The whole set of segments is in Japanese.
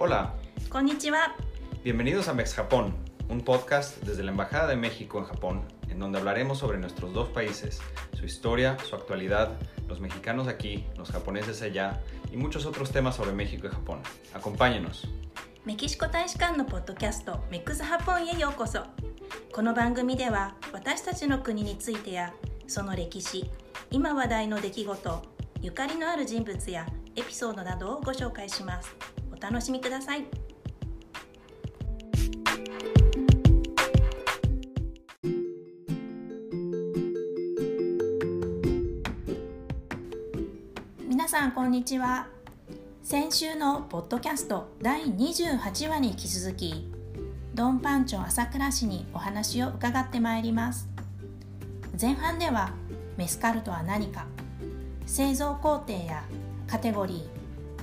Hola, Konnichiwa. bienvenidos a Mex Japón, un podcast desde la Embajada de México en Japón, en donde hablaremos sobre nuestros dos países, su historia, su actualidad, los mexicanos aquí, los japoneses allá y muchos otros temas sobre México y Japón. Acompáñenos. メキシコ大使館のポッドキャストメックスハポンへようこそこの番組では私たちの国についてやその歴史今話題の出来事ゆかりのある人物やエピソードなどをご紹介します お楽しみください。皆さんこんにちは。先週のポッドキャスト第28話に引き続きドンパンチョ朝倉市にお話を伺ってまいります。前半ではメスカルとは何か製造工程やカテゴリー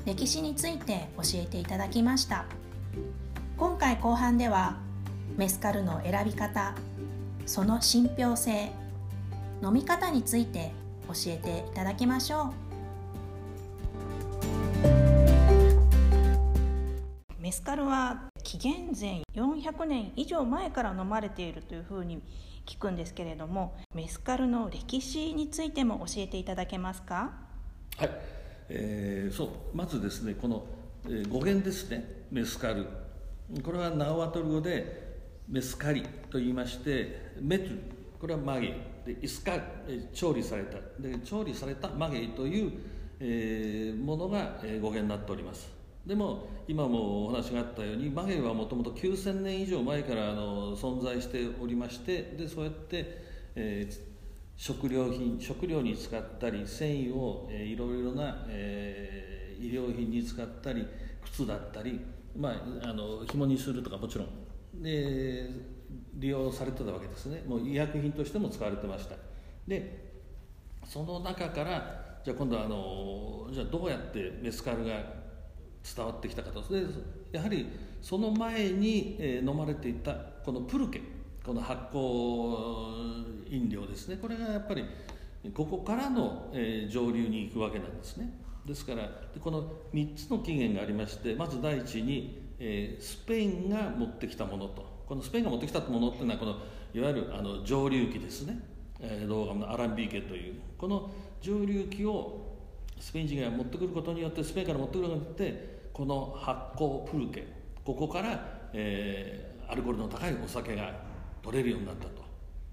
歴史について教えていただきました。今回後半ではメスカルの選び方その信憑性飲み方について教えていただきましょう。メスカルは紀元前400年以上前から飲まれているというふうに聞くんですけれどもメスカルの歴史についても教えていただけますか？はい、えーそうまずですねこの、えー語源ですねメスカル。これはナオワトル語でメスカリと言いましてメトゥこれはマゲ。イでイスカえー調理された。で調理されたマゲイという、えーものが、えー語源になっております。でも今もお話があったようにマゲイはもともと9000年以上前からあの存在しておりましてでそうやって、えー食料品食料に使ったり繊維を、えいろいろな、えー医療品に使ったり靴だったり、まあ、あの紐にするとかもちろん。で利用されてたわけですね。もう医薬品としても使われてました。でその中からじゃあ今度はあのじゃあどうやってメスカルが伝わってきたかと。でやはりその前に、飲まれていたこのプルケ。この発酵飲料ですね。これがやっぱりここからの、えー上流に行くわけなんですね。ですからこの3つの起源がありましてまず第一に、えースペインが持ってきたものと。このスペインが持ってきたものっていうのはこのいわゆるあの上流期ですね、えー、動画のアランビーケという。この上流期をスペイン人が持ってくることによってスペインから持ってくることによってこの発酵プルケここから、えーアルコールの高いお酒が取れるようになったと。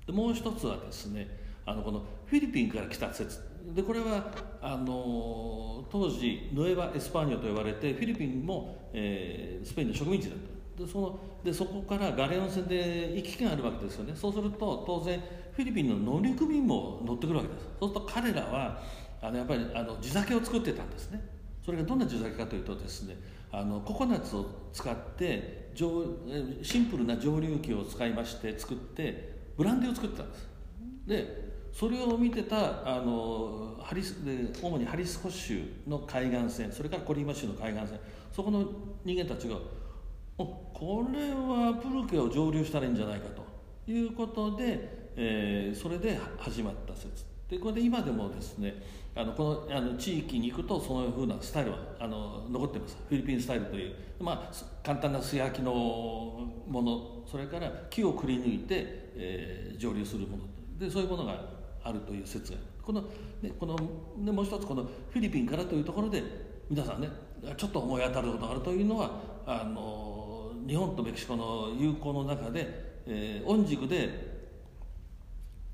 でもう一つはですねあのこのフィリピンから来た説。でこれはあの当時ヌエバ・エスパーニャと呼ばれてフィリピンも、えースペインの植民地だった。でそのでそこからガレオン船で行き来があるわけですよね。そうすると当然フィリピンの乗組員も乗ってくるわけです。そうすると彼らはあのやっぱりあの地酒を作ってたんですね。それがどんな地酒かというとですねあのココナッツを使ってシンプルな蒸留機を使いまして作ってブランデーを作ってたんです。でそれを見てたあのハリスで主にハリスホッシュの海岸線それからコリーマ州の海岸線そこの人間たちがおこれはプルケを蒸留したらいいんじゃないかということで、えーそれで始まった説。でこれで今でもですねあのこのあの地域に行くとそのふうなスタイルはあの残ってます。フィリピンスタイルという、まあ、簡単な素焼きのものそれから木をくり抜いて、えー蒸留するもの。でそういうものがあるという説が。この,、ね、このでもう一つこのフィリピンからというところで皆さんねちょっと思い当たることがあるというのはあの日本とメキシコの友好の中で、えー、御宿で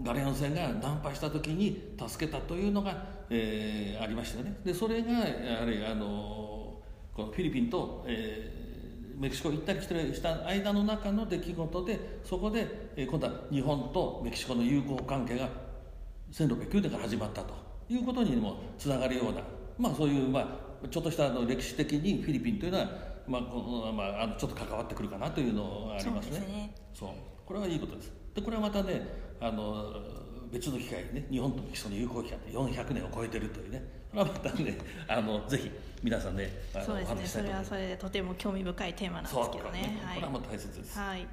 ガレオン船が難破した時に助けたというのが、えーありましたよね。でそれがやはりあのこのフィリピンと、えーメキシコ行ったり来たりした間の中の出来事でそこで、えー今度は日本とメキシコの友好関係が1609年から始まったということにもつながるような、まあ、そういう、まあ、ちょっとしたあの歴史的にフィリピンというのは、まあこのまあ、あのちょっと関わってくるかなというのがありますね。そうね。そう。これはいいことです。でこれはまたねあの別の機会にね日本とメキシコの友好期間って400年を超えてるというね。これはまたねあのぜひ皆さんねあのそうですね。それはいそれでとても興味深いテーマなんですけどね。そうこれはもう大切です、はい。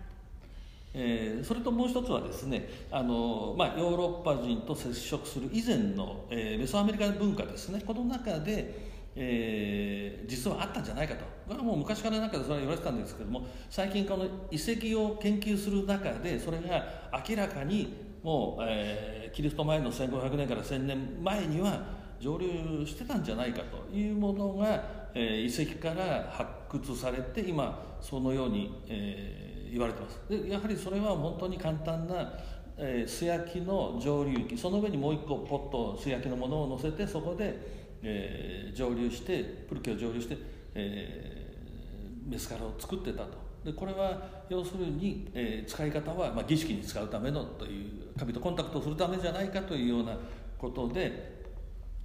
えーそれともう一つはですねあの、まあ、ヨーロッパ人と接触する以前の、えーメソアメリカ文化ですね。この中で、えー実はあったんじゃないかと。これはもう昔からなんかそれは言われてたんですけども最近この遺跡を研究する中でそれが明らかにもう、えー、キリスト前の1500年から1000年前には蒸留してたんじゃないかというものが、えー、遺跡から発掘されて今そのように、えー、言われてます。でやはりそれは本当に簡単なえー、素焼きの蒸留機その上にもう一個ポット素焼きのものを乗せてそこで、えー、蒸留してプルケを蒸留して、えー、メスカルを作ってたと。でこれは要するに、えー、使い方は、まあ、儀式に使うためのという神とコンタクトするためじゃないかというようなことで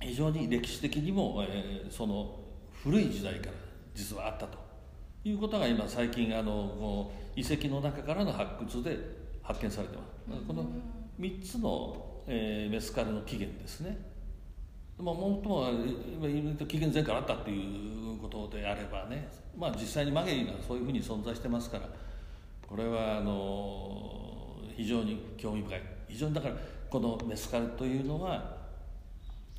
非常に歴史的にも、えー、その古い時代から実はあったと。いうことが今最近あの遺跡の中からの発掘で発見されてます。この3つの、えー、メスカルの起源ですね。まあ、もっとも紀元前からあったっていうことであればね、まあ、実際にマゲリがそういうふうに存在してますからこれはあの非常に興味深い。非常にだからこのメスカルというのは、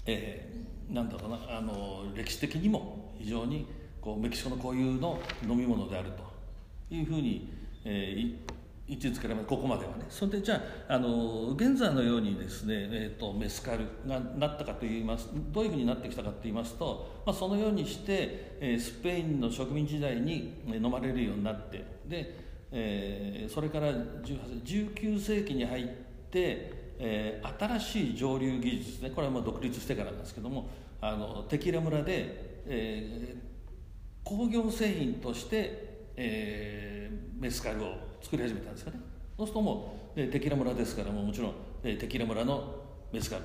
えー、なんだろうなあの歴史的にも非常にこうメキシコの固有の飲み物であるというふうに、えー、位置づけられここまではね。それでじゃああの現在のようにですね、えーと、メスカルがなったかといいますどういうふうになってきたかといいますと、まあ、そのようにして、えー、スペインの植民時代に飲まれるようになってで、えー、それから19世紀に入って、えー、新しい蒸留技術ね。これはまあ独立してからなんですけどもあのテキラ村で、えー、工業製品として、えー、メスカルを作り始めたんですよね。そうするともう、えテキラ村ですからももちろん、えテキラ村のメスカ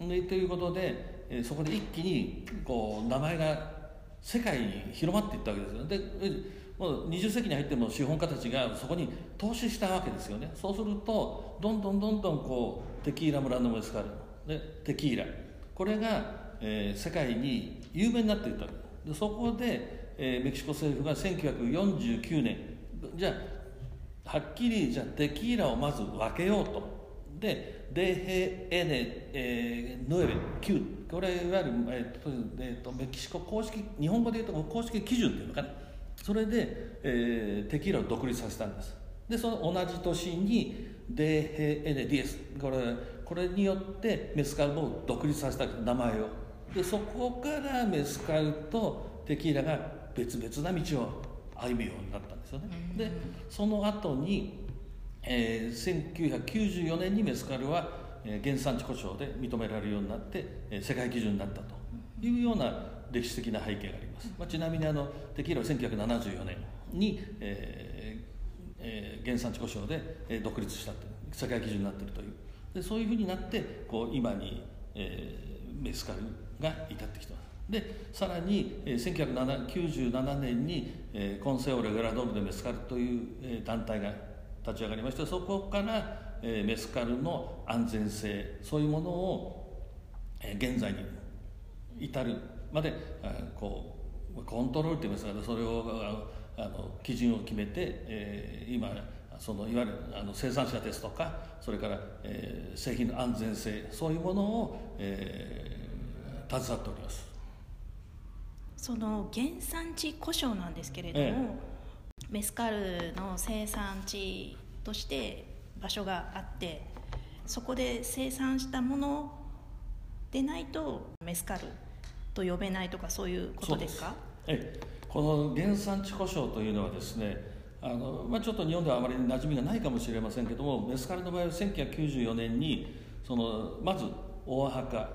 ルでということで、えそこで一気にこう名前が世界に広まっていったわけですよでもう20世紀に入っても資本家たちがそこに投資したわけですよね。そうするとどんどんどんどんこうテキーラ村のメスカルでテキーラ。これが、えー、世界に有名になっていったでそこで、えー、メキシコ政府が1949年じゃあはっきりじゃあテキーラをまず分けようと。でデヘエネ、えー、ヌエベ9これいわゆる、えーとえーと、メキシコ公式日本語で言うと公式基準っていうのかな。それで、えー、テキーラを独立させたんです。でその同じ年にデヘエネディエス。これこれによってメスカルを独立させた名前を。でそこからメスカルとテキーラが別々な道を歩むようになったんですよね。でその後に、えー、1994年にメスカルは、えー、原産地故障で認められるようになって、えー、世界基準になったというような歴史的な背景があります。まあ、ちなみにあのテキーラは1974年に、えーえー、原産地故障で、えー、独立したと世界基準になっているというでそういうふうになってこう今に、えー、メスカルが至ってきてます。でさらに、えー、1997年に、えー、コンセオレ・グラドル・デ・メスカルという、えー、団体が立ち上がりましてそこから、えー、メスカルの安全性そういうものを、えー、現在に至るまでこうコントロールといいますかそれをあの基準を決めて、えー、今そのいわゆるあの生産者ですとかそれから、えー、製品の安全性そういうものを、えー、携わっております。その原産地故障なんですけれども、ええ、メスカルの生産地として場所があってそこで生産したものでないとメスカルと呼べないとかそういうことですか？ええ、この原産地故障というのはですねあの、まあ、ちょっと日本ではあまり馴染みがないかもしれませんけどもメスカルの場合は1994年にそのまずオアハカ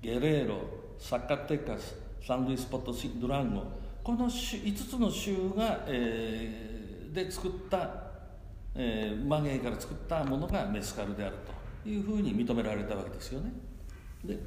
ゲレーロサカテカスサンルイスポットシドランゴ。この5つの州が、えー、で作った、えー、マゲーから作ったものがメスカルであるというふうに認められたわけですよね。で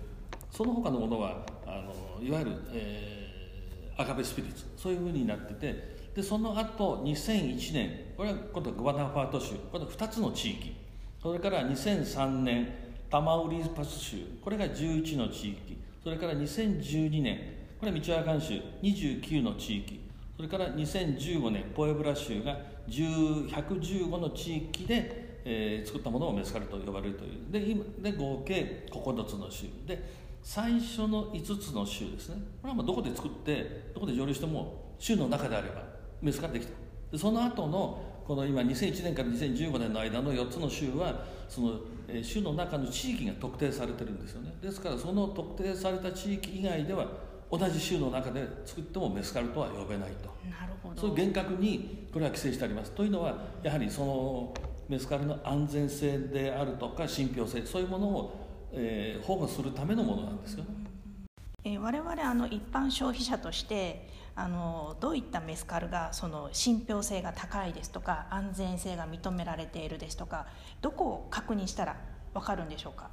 その他のものはあのいわゆる、えー、アガベスピリッツ。そういうふうになっててでその後2001年これは今度はグバナファート州。この2つの地域。それから2003年タマウリパス州。これが11の地域。それから2012年これはミチョアカン州29の地域。それから2015年ポエブラ州が115の地域で、えー、作ったものをメスカルと呼ばれるという。で今で合計9つの州。で最初の5つの州ですね。これはまあどこで作ってどこで蒸留しても州の中であればメスからできた。でその後のこの今2001年から2015年の間の4つの州はその州の中の地域が特定されてるんですよね。ですからその特定された地域以外では同じ州の中で作ってもメスカルとは呼べないと。なるほど。そういう厳格にこれは規制してあります。というのはやはりそのメスカルの安全性であるとか信憑性そういうものを、えー、保護するためのものなんですよ。ね。えー、我々あの一般消費者としてあのどういったメスカルがその信憑性が高いですとか安全性が認められているですとかどこを確認したら分かるんでしょうか？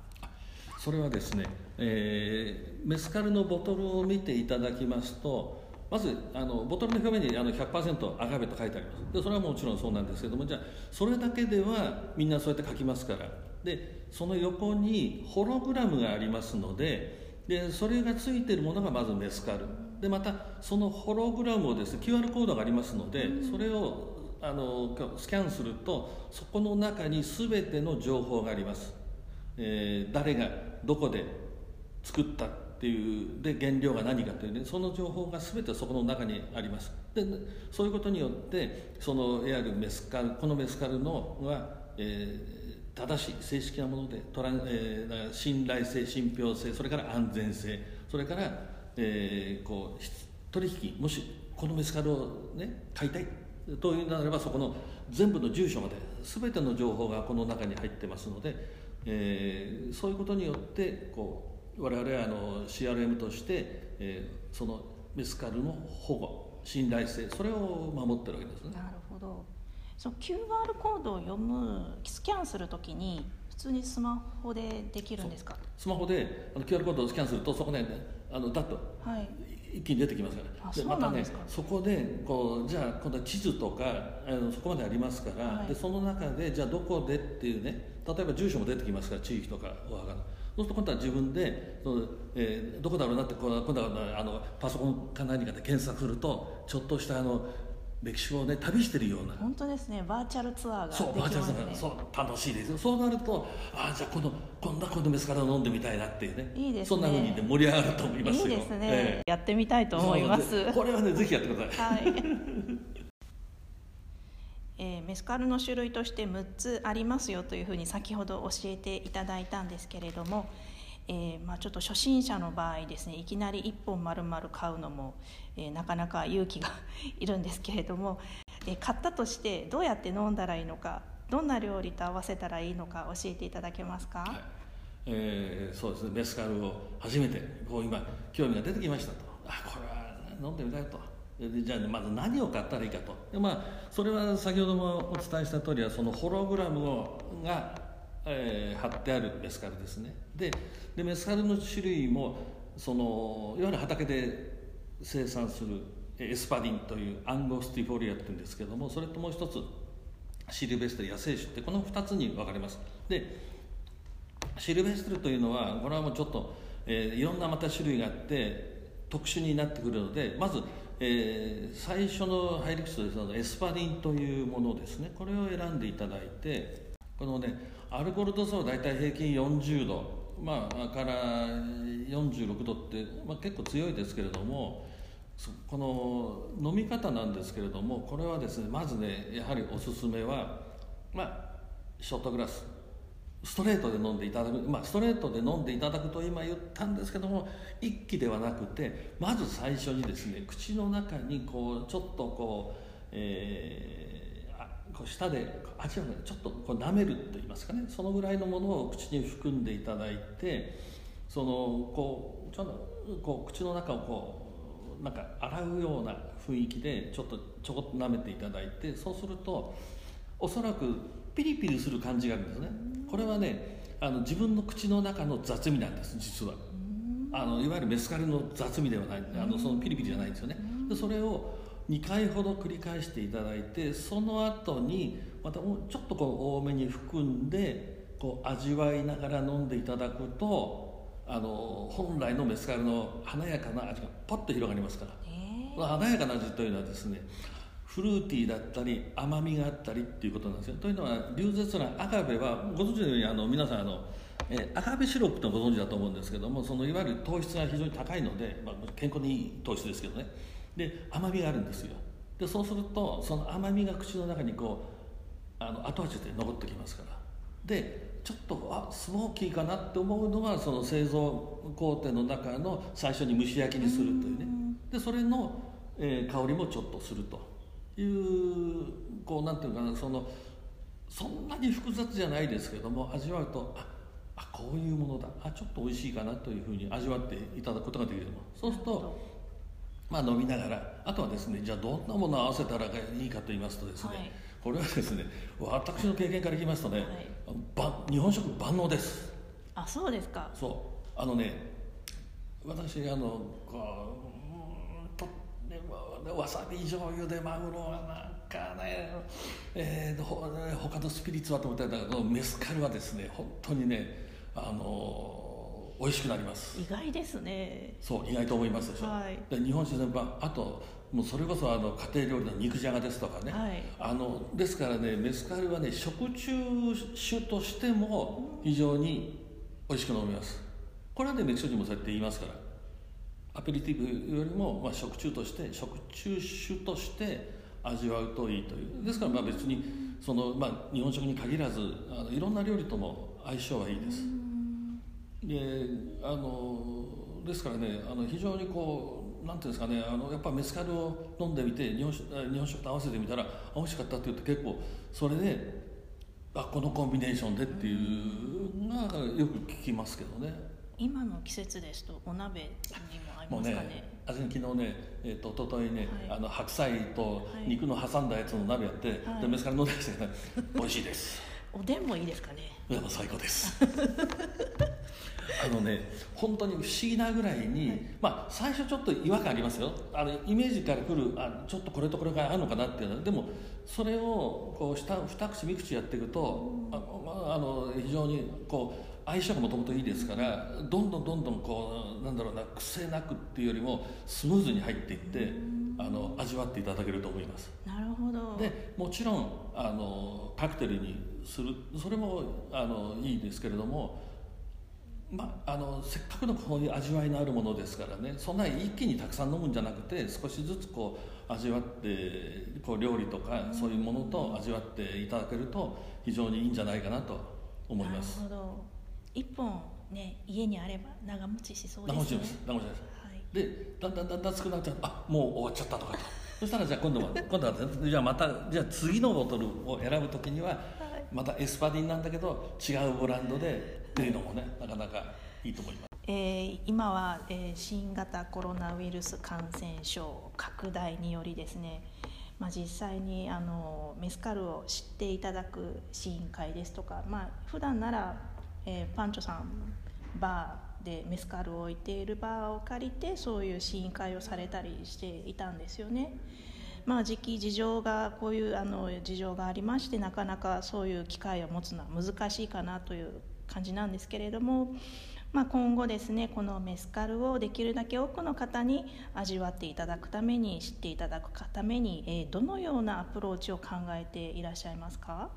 それはですね、えー、メスカルのボトルを見ていただきますとまずあのボトルの表面にあの100%アガベと書いてあります。でそれはもちろんそうなんですけどもじゃあそれだけではみんなそうやって書きますから。でその横にホログラムがありますのででそれがついてるものがまずメスカル。でまたそのホログラムをですね QR コードがありますのでそれをあのスキャンするとそこの中に全ての情報がありますえー、誰がどこで作ったっていうで原料が何かというねその情報が全てそこの中にあります。でそういうことによってそのいわゆるメスカルこのメスカルのは、えー、正しい正式なものでトラン、えー、信頼性信憑性それから安全性それから、えー、こう取引もしこのメスカルをね買いたいというならばそこの全部の住所まで全ての情報がこの中に入ってますのでえー、そういうことによってこう我々はあの CRM として、えー、そのメスカルの保護信頼性それを守ってるわけですね。なるほど。その QR コードを読むスキャンするときに普通にスマホでできるんですか？スマホであの QR コードをスキャンするとそこで、ね、あのダッと、はい、一気に出てきますからでまたねそこでこうじゃあ今度は地図とかあのそこまでありますから、はい、でその中でじゃあどこでっていうね例えば住所も出てきますから地域とかお墓の。そうすると今度は自分でその、えー、どこだろうなって今度はあのパソコンか何かで検索するとちょっとしたあの歴史をね旅してるような。本当ですね。バーチャルツアーがね。そうバーチャルツアーそう楽しいですよ。そうなるとああじゃあこのこんなこのメスから飲んでみたいなっていうね。いいですね。そんなふうにね盛り上がると思いますよ。いいですね、えー、やってみたいと思います。これはねぜひやってください。はい。えー、メスカルの種類として6つありますよというふうに先ほど教えていただいたんですけれども、えー、まあ、ちょっと初心者の場合ですねいきなり1本丸々買うのも、えー、なかなか勇気がいるんですけれども、え買ったとしてどうやって飲んだらいいのかどんな料理と合わせたらいいのか教えていただけますか、はい、えー、そうですね。メスカルを初めてこう今興味が出てきましたと。あこれは飲んでみたいと。じゃあ、まず何を買ったらいいかと。で、まあ、それは先ほどもお伝えした通りはそのホログラムをが、えー、貼ってあるメスカルですね。ででメスカルの種類もそのいわゆる畑で生産するエスパディンというアンゴスティフォリアっていうんですけどもそれともう一つシルベステル野生種ってこの2つに分かれます。でシルベステルというのはこれはもうちょっと、えー、いろんなまた種類があって特殊になってくるのでまず、えー、最初の入り口とですねエスパディンというものですね。これを選んでいただいてこのねアルコール度数は大体平均40度まあから46度って、まあ、結構強いですけれどもこの飲み方なんですけれどもこれはですねまずねやはりおすすめはまあショートグラス。ストレートで飲んでいただく。まあストレートで飲んでいただくと今言ったんですけども一気ではなくてまず最初にですね口の中にこうちょっとこう、えー、こう舌で味をねちょっとこう舐めると言いますかね。そのぐらいのものを口に含んでいただいてそのこうちょっとこう口の中をこうなんか洗うような雰囲気でちょっとちょこっと舐めていただいてそうするとおそらくピリピリする感じがあるんですね。これはねあの自分の口の中の雑味なんです実は。あのいわゆるメスカルの雑味ではないあのそのピリピリじゃないんですよね。でそれを2回ほど繰り返していただいてその後にまたもうちょっとこう多めに含んでこう味わいながら飲んでいただくとあの本来のメスカルの華やかな味がパッと広がりますから、華やかな味というのはですねフルーティーだったり甘みがあったりっていうことなんですよ。というのは流絶なアガベはご存知のようにあの皆さんあのえー、アガベシロップってご存知だと思うんですけどもそのいわゆる糖質が非常に高いので、まあ、健康にいい糖質ですけどねで甘みがあるんですよ。でそうするとその甘みが口の中にこうあの後味で残ってきますから。でちょっとあスモーキーかなって思うのがその製造工程の中の最初に蒸し焼きにするというね。でそれの、えー、香りもちょっとすると。いうこうなんていうかなそのそんなに複雑じゃないですけども味わうとああこういうものだ。あちょっと美味しいかなというふうに味わっていただくことができるそうするとまあ飲みながらあとはですねじゃあどんなものを合わせたらいいかと言いますとですね、はい、これはですね私の経験からいきますとね、はい、日本食万能です。あそうですか。そう。あのね私あのこうとわさび醤油でマグロはなんかね、えー、他のスピリッツはと思ったんだけどメスカルはですね本当にねあの美味しくなります。意外ですね。そう意外と思いますでしょ、はい、で日本酒全般あともうそれこそあの家庭料理の肉じゃがですとかね、はい、あのですからねメスカルはね食中酒としても非常に美味しく飲みます。これはねメキシコ人もそうやって言いますから。アペリティブよりも、まあ、食中として食中酒として味わうといいという。ですからまあ別にその、まあ、日本食に限らずあのいろんな料理とも相性はいいですであのですからねあの非常にこうなんていうんですかねあのやっぱメスカルを飲んでみて日本日本食と合わせてみたら美味しかったって言って結構それであこのコンビネーションでっていうのがよく聞きますけどね。今の季節ですとお鍋にも合いますかね？ね昨日ね、えーと、ととといね、はい、あの白菜と肉の挟んだやつの鍋やって、はい、でメスカル飲んでして、ね、美味しいですおでんもいいですかね？いや最高です。あのね本当に不思議なぐらいに、はい、まあ最初ちょっと違和感ありますよ。あのイメージからくるあちょっとこれとこれがあるのかなっていうの。はでもそれをこう二二口三口やっていくと、ああの非常にこう相性がもともといいですからどんどんどんどんこうなんだろうな癖なくっていうよりもスムーズに入っていってあの味わっていただけると思います。なるほど。でもちろんあのカクテルにするそれもあのいいですけれどもまあ、あのせっかくのこういう味わいのあるものですからねそんな一気にたくさん飲むんじゃなくて少しずつこう味わってこう料理とかそういうものと味わっていただけると非常にいいんじゃないかなと思います。なるほど一本ね家にあれば長持ちしそうですね。長持ちです。長持ちです、はい、でだんだんだんだん少なくなっちゃうあもう終わっちゃったとかと。そしたらじゃあ今度は今度はじゃあまたじゃあ次のボトルを選ぶ時には、またエスパディンなんだけど違うブランドでっていうのもねなかなかいいと思います。えー、今は、えー、新型コロナウイルス感染症拡大によりですね、まあ、実際にあのメスカルを知っていただく試飲会ですとか、まあ普段なら、えー、パンチョさんバーでメスカルを置いているバーを借りてそういう試飲会をされたりしていたんですよね。まあ、時期事情がこういうあの事情がありましてなかなかそういう機会を持つのは難しいかなという感じなんですけれども、まあ、今後ですねこのメスカルをできるだけ多くの方に味わっていただくために知っていただくために、えー、どのようなアプローチを考えていらっしゃいますか？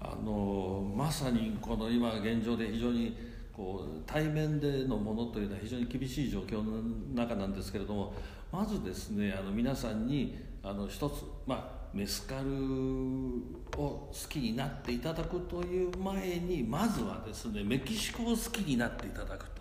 あのまさにこの今現状で非常にこう対面でのものというのは非常に厳しい状況の中なんですけれどもまずですねあの皆さんにあの一つ、まあ、メスカルを好きになっていただくという前にまずはですねメキシコを好きになっていただくと。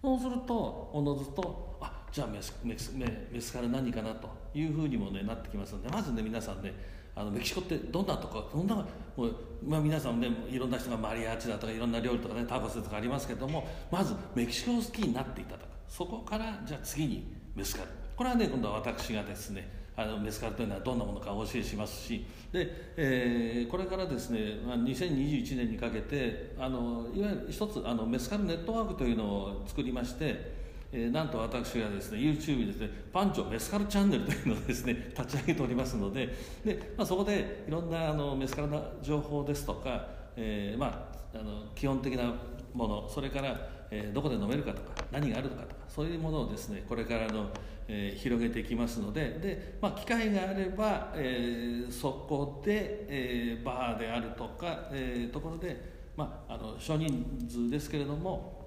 そうするとおのずとじゃあメスメスメスカル何かなというふうにも、ね、なってきますのでまずね皆さんねあのメキシコってどんなとこどんなもう、まあ、皆さんねいろんな人がマリアーチだとかいろんな料理とかねタコスとかありますけどもまずメキシコを好きになっていただくそこからじゃあ次にメスカル。これはね今度は私がですねあのメスカルというのはどんなものかお教えしますしで、えー、これからですね2021年にかけてあのいわゆる一つあのメスカルネットワークというのを作りましてえー、なんと私がですね YouTube にですねパンチョメスカルチャンネルというのをですね 立ち上げておりますのでで、まあ、そこでいろんなあのメスカルな情報ですとか、えー、まあ、あの基本的なものそれから、えー、どこで飲めるかとか何があるのかとかそういうものをですねこれからの、えー、広げていきますのでで、まあ、機会があれば、えー、そこで、えー、バーであるとか、えー、ところでまあ、あの少人数ですけれども、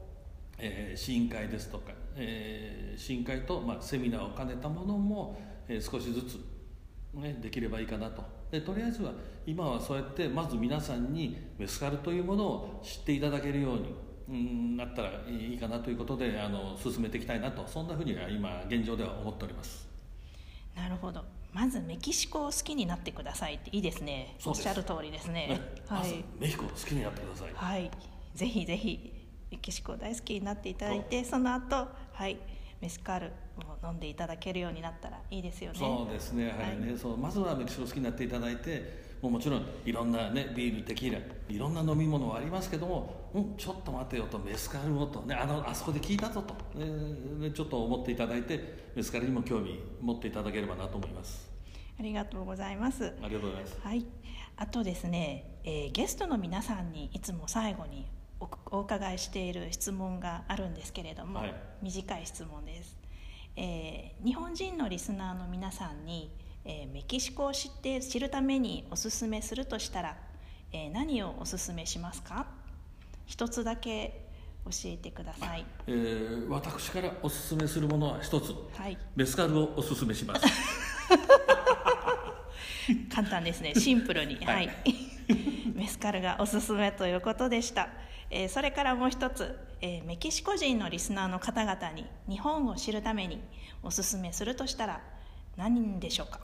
えー、試飲会ですとか、えー、試飲会と、まあ、セミナーを兼ねたものも、えー、少しずつ、ね、できればいいかなと。でとりあえずは今はそうやってまず皆さんにメスカルというものを知っていただけるようにうんなったらいいかなということであの進めていきたいなと。そんなふうには今現状では思っております。なるほど。まずメキシコを好きになってくださいっていいですね。おっしゃる通りですね、はい、メキシコ好きになってください。はい。ぜひぜひメキシコ大好きになっていただいてその後はいメスカルを飲んでいただけるようになったらいいですよね。そうですね。はい。ね、はい、そう。まずはメキシコ好きになっていただいてもうもちろんいろんなねビールテキーラいろんな飲み物はありますけども、うん、ちょっと待てよとメスカルをとねあのあそこで聞いたぞと、ね、ちょっと思っていただいてメスカルにも興味持っていただければなと思います。ありがとうございます。ありがとうございます。はい。あとですね、えー、ゲストの皆さんにいつも最後にお伺いしている質問があるんですけれども、はい、短い質問です、えー、日本人のリスナーの皆さんにえー、メキシコを知って知るためにおすすめするとしたら、えー、何をおすすめしますか？一つだけ教えてください、えー、私からおすすめするものは一つ、はい、メスカルをおすすめします。簡単ですね。シンプルに。はい、メスカルがおすすめということでした、えー、それからもう一つ、えー、メキシコ人のリスナーの方々に日本を知るためにおすすめするとしたら何でしょうか？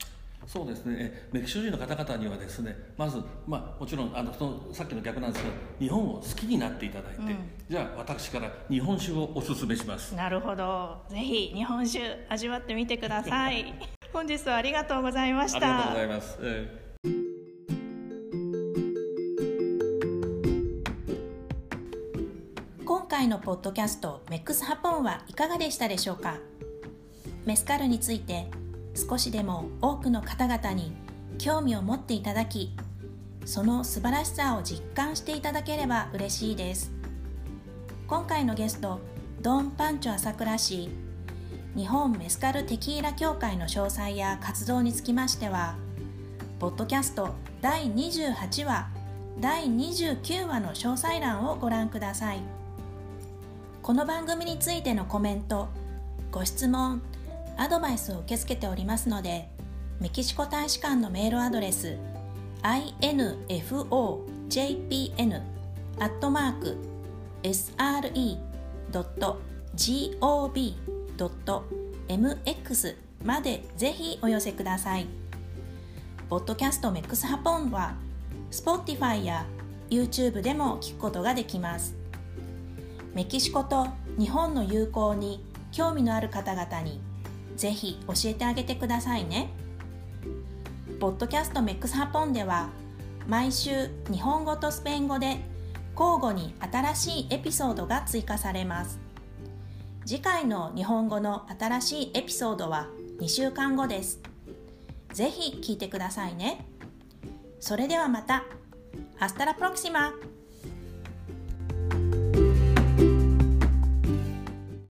そうですね。メキシコ人の方々にはですねまず、まあ、もちろんあのそのさっきの逆なんですけど日本を好きになっていただいて、うん、じゃあ私から日本酒をおすすめします。なるほど。ぜひ日本酒味わってみてください。本日はありがとうございました。ありがとうございます、えー回のポッドキャストメックスハポンはいかがでしたでしょうか？メスカルについて少しでも多くの方々に興味を持っていただきその素晴らしさを実感していただければ嬉しいです。今回のゲストドン・パンチョ朝倉氏日本メスカルテキーラ協会の詳細や活動につきましてはポッドキャスト第28話第29話の詳細欄をご覧ください。この番組についてのコメントご質問アドバイスを受け付けておりますのでメキシコ大使館のメールアドレス infojpn アットマーク sre.gov.mx までぜひお寄せください。ポッドキャストメックスハポンは Spotify や YouTube でも聞くことができます。メキシコと日本の友好に興味のある方々にぜひ教えてあげてくださいね。ポッドキャストメックスハポンでは毎週日本語とスペイン語で交互に新しいエピソードが追加されます。次回の日本語の新しいエピソードは2週間後です。ぜひ聞いてくださいね。それではまた。アスタラプロクシマ